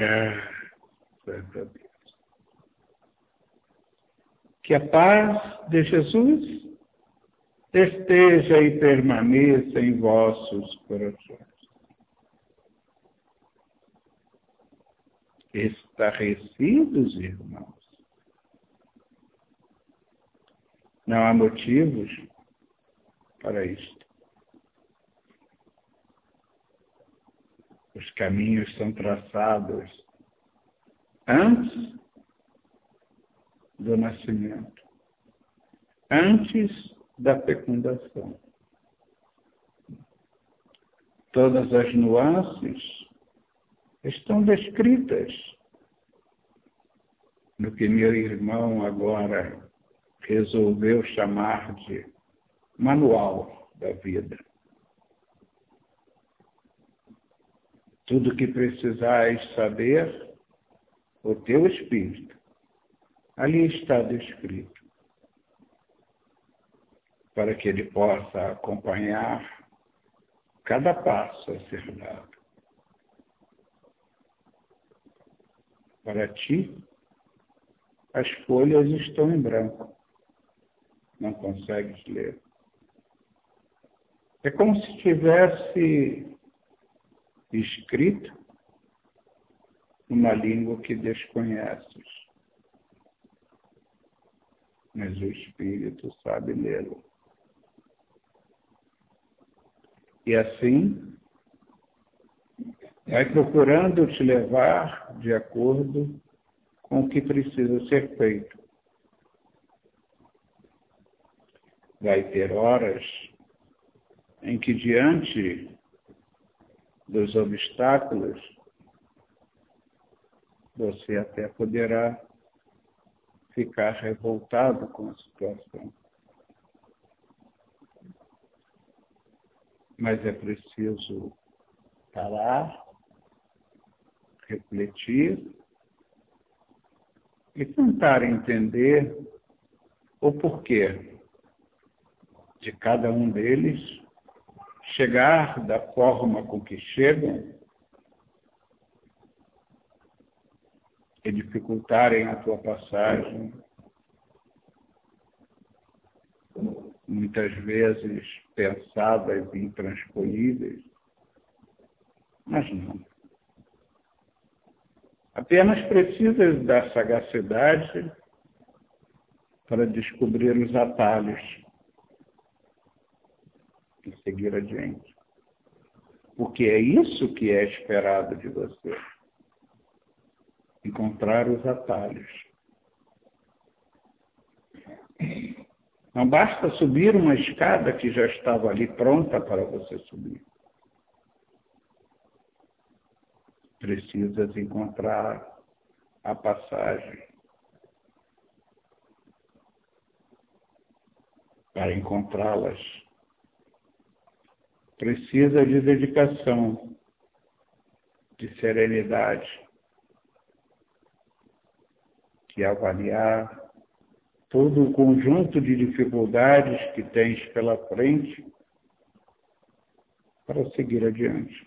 Graças a Deus. Que a paz de Jesus esteja e permaneça em vossos corações. Estarrecidos, irmãos. Não há motivos para isto. Os caminhos são traçados antes do nascimento, antes da fecundação. Todas as nuances estão descritas no que meu irmão agora resolveu chamar de manual da vida. Tudo que precisais saber, o teu espírito, ali está descrito, para que ele possa acompanhar cada passo a ser dado. Para ti, as folhas estão em branco não consegues ler. É como se tivesse escrito uma língua que desconheces. Mas o Espírito sabe lê-lo. E assim, vai procurando te levar de acordo com o que precisa ser feito. vai ter horas em que, diante dos obstáculos, você até poderá ficar revoltado com a situação. Mas é preciso parar, refletir e tentar entender o porquê de cada um deles chegar da forma com que chegam e dificultarem a tua passagem, muitas vezes pensadas e intransponíveis, mas não. Apenas precisas da sagacidade para descobrir os atalhos e seguir adiante. Porque é isso que é esperado de você. Encontrar os atalhos. Não basta subir uma escada que já estava ali pronta para você subir. Precisas encontrar a passagem. Para encontrá-las precisa de dedicação, de serenidade, de avaliar todo o conjunto de dificuldades que tens pela frente para seguir adiante.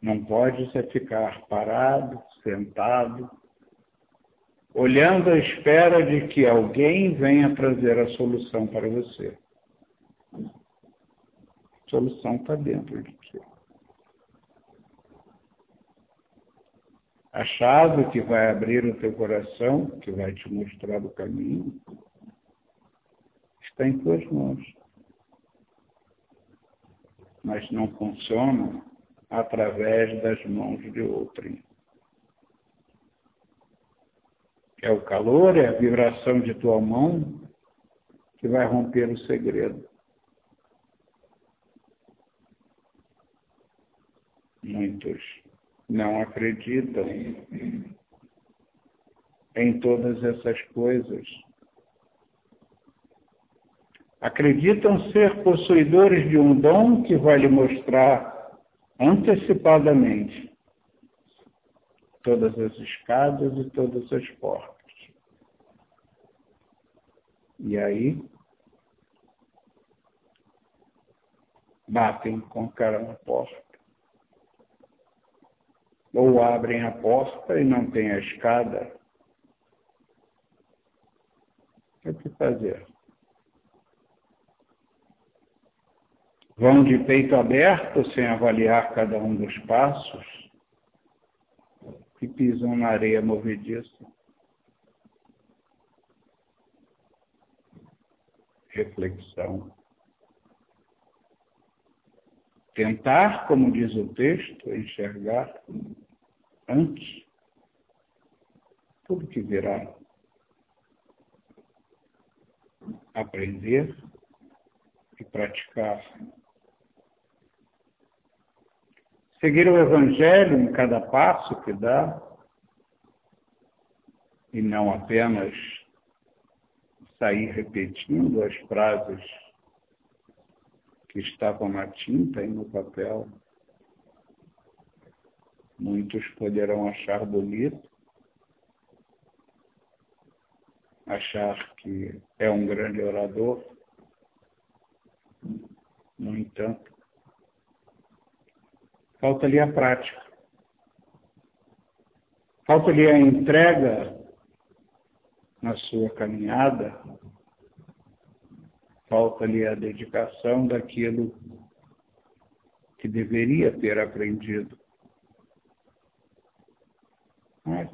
Não podes é ficar parado, sentado, olhando à espera de que alguém venha trazer a solução para você. Solução está dentro de ti. A chave que vai abrir o teu coração, que vai te mostrar o caminho, está em tuas mãos. Mas não funciona através das mãos de outrem. É o calor, é a vibração de tua mão que vai romper o segredo. Muitos não acreditam em todas essas coisas. Acreditam ser possuidores de um dom que vai lhe mostrar antecipadamente todas as escadas e todas as portas. E aí, batem com cara na porta ou abrem a porta e não tem a escada. O que fazer? Vão de peito aberto sem avaliar cada um dos passos e pisam na areia movediça. Reflexão. Tentar, como diz o texto, enxergar antes tudo que virá. Aprender e praticar Seguir o Evangelho em cada passo que dá, e não apenas sair repetindo as frases que estavam na tinta e no papel. Muitos poderão achar bonito, achar que é um grande orador. No entanto, falta-lhe a prática. Falta-lhe a entrega na sua caminhada, falta-lhe a dedicação daquilo que deveria ter aprendido. Mas,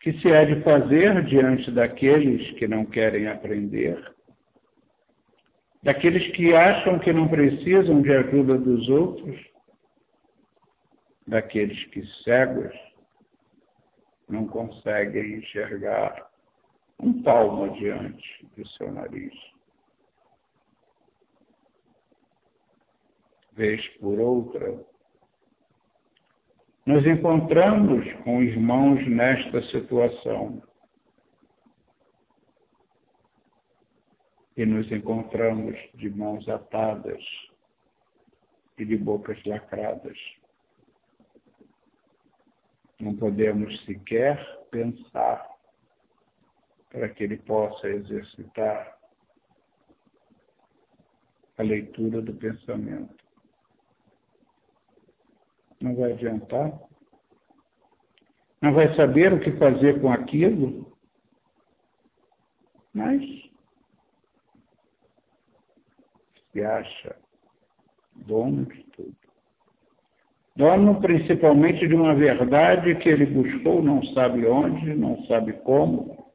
que se há de fazer diante daqueles que não querem aprender? daqueles que acham que não precisam de ajuda dos outros, daqueles que cegos não conseguem enxergar um palmo adiante do seu nariz. Vez por outra, nos encontramos com irmãos nesta situação. e nos encontramos de mãos atadas e de bocas lacradas. Não podemos sequer pensar para que ele possa exercitar a leitura do pensamento. Não vai adiantar. Não vai saber o que fazer com aquilo. Mas se acha dono de tudo. Dono principalmente de uma verdade que ele buscou, não sabe onde, não sabe como,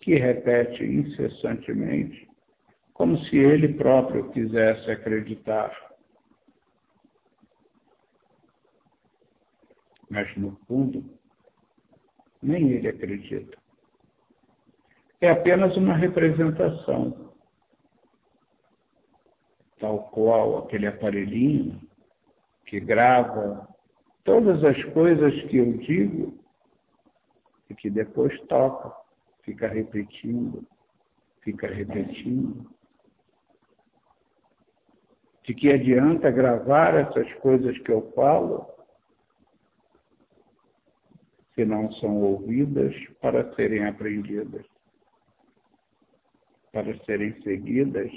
que repete incessantemente, como se ele próprio quisesse acreditar. Mas, no fundo, nem ele acredita. É apenas uma representação tal qual aquele aparelhinho que grava todas as coisas que eu digo e que depois toca, fica repetindo, fica repetindo. De que adianta gravar essas coisas que eu falo se não são ouvidas para serem aprendidas, para serem seguidas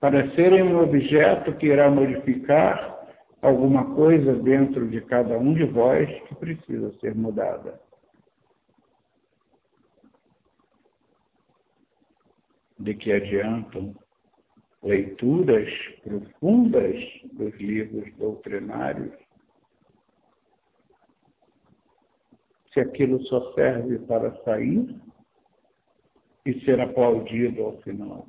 para serem um objeto que irá modificar alguma coisa dentro de cada um de vós que precisa ser mudada. De que adiantam leituras profundas dos livros doutrinários se aquilo só serve para sair e ser aplaudido ao final?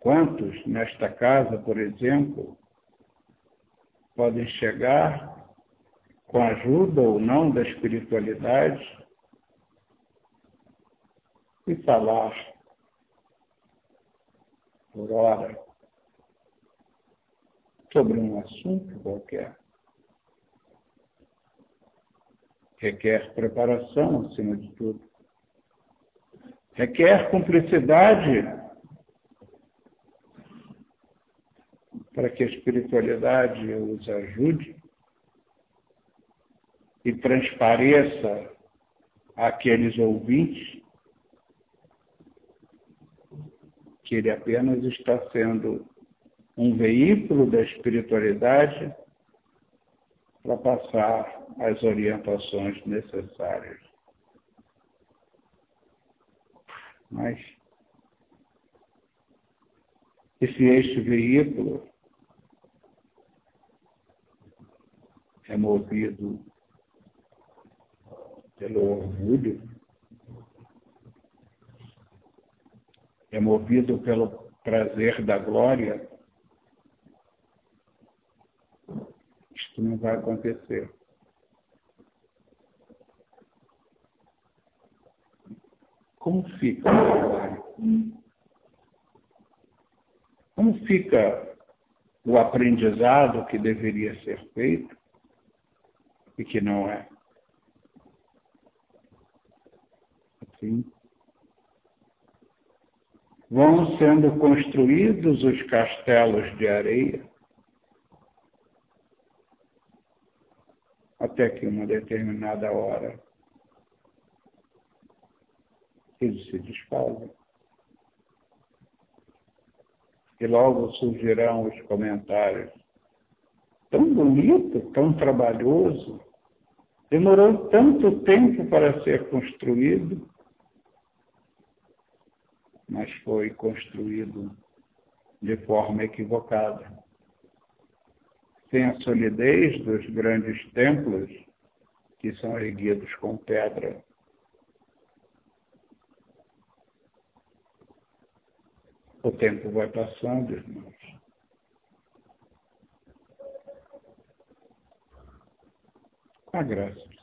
Quantos nesta casa, por exemplo, podem chegar com ajuda ou não da espiritualidade e falar por hora sobre um assunto qualquer. Requer preparação, acima de tudo. Requer cumplicidade para que a espiritualidade os ajude e transpareça àqueles ouvintes que ele apenas está sendo um veículo da espiritualidade para passar as orientações necessárias. Mas, e se este veículo é movido pelo orgulho, é movido pelo prazer da glória, isto não vai acontecer. Como fica o trabalho? Como fica o aprendizado que deveria ser feito e que não é? Assim, vão sendo construídos os castelos de areia até que uma determinada hora eles se desfazem. E logo surgirão os comentários. Tão bonito, tão trabalhoso, demorou tanto tempo para ser construído, mas foi construído de forma equivocada. Sem a solidez dos grandes templos que são erguidos com pedra. O tempo vai passando, irmãos. A graça